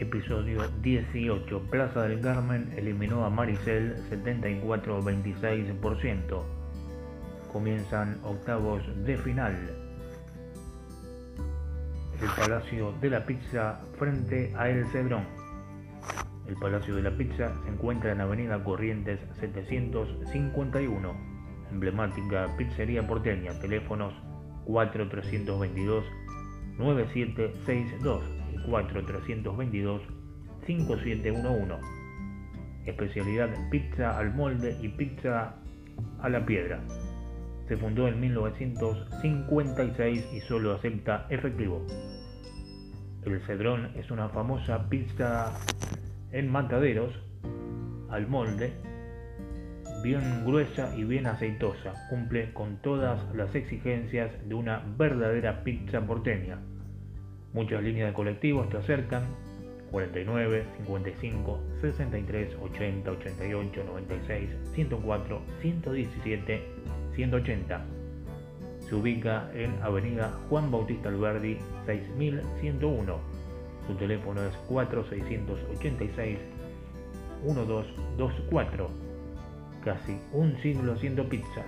Episodio 18. Plaza del Carmen eliminó a Maricel 74-26%. Comienzan octavos de final. El Palacio de la Pizza frente a El Cedrón. El Palacio de la Pizza se encuentra en Avenida Corrientes 751. Emblemática pizzería porteña. Teléfonos 4322 9762 y 4322 5711. Especialidad pizza al molde y pizza a la piedra. Se fundó en 1956 y solo acepta efectivo. El Cedrón es una famosa pizza en mataderos al molde, bien gruesa y bien aceitosa. Cumple con todas las exigencias de una verdadera pizza porteña. Muchas líneas de colectivos te acercan 49, 55, 63, 80, 88, 96, 104, 117, 180. Se ubica en Avenida Juan Bautista Alberdi 6101. Su teléfono es 4686 1224. Casi un siglo haciendo pizzas.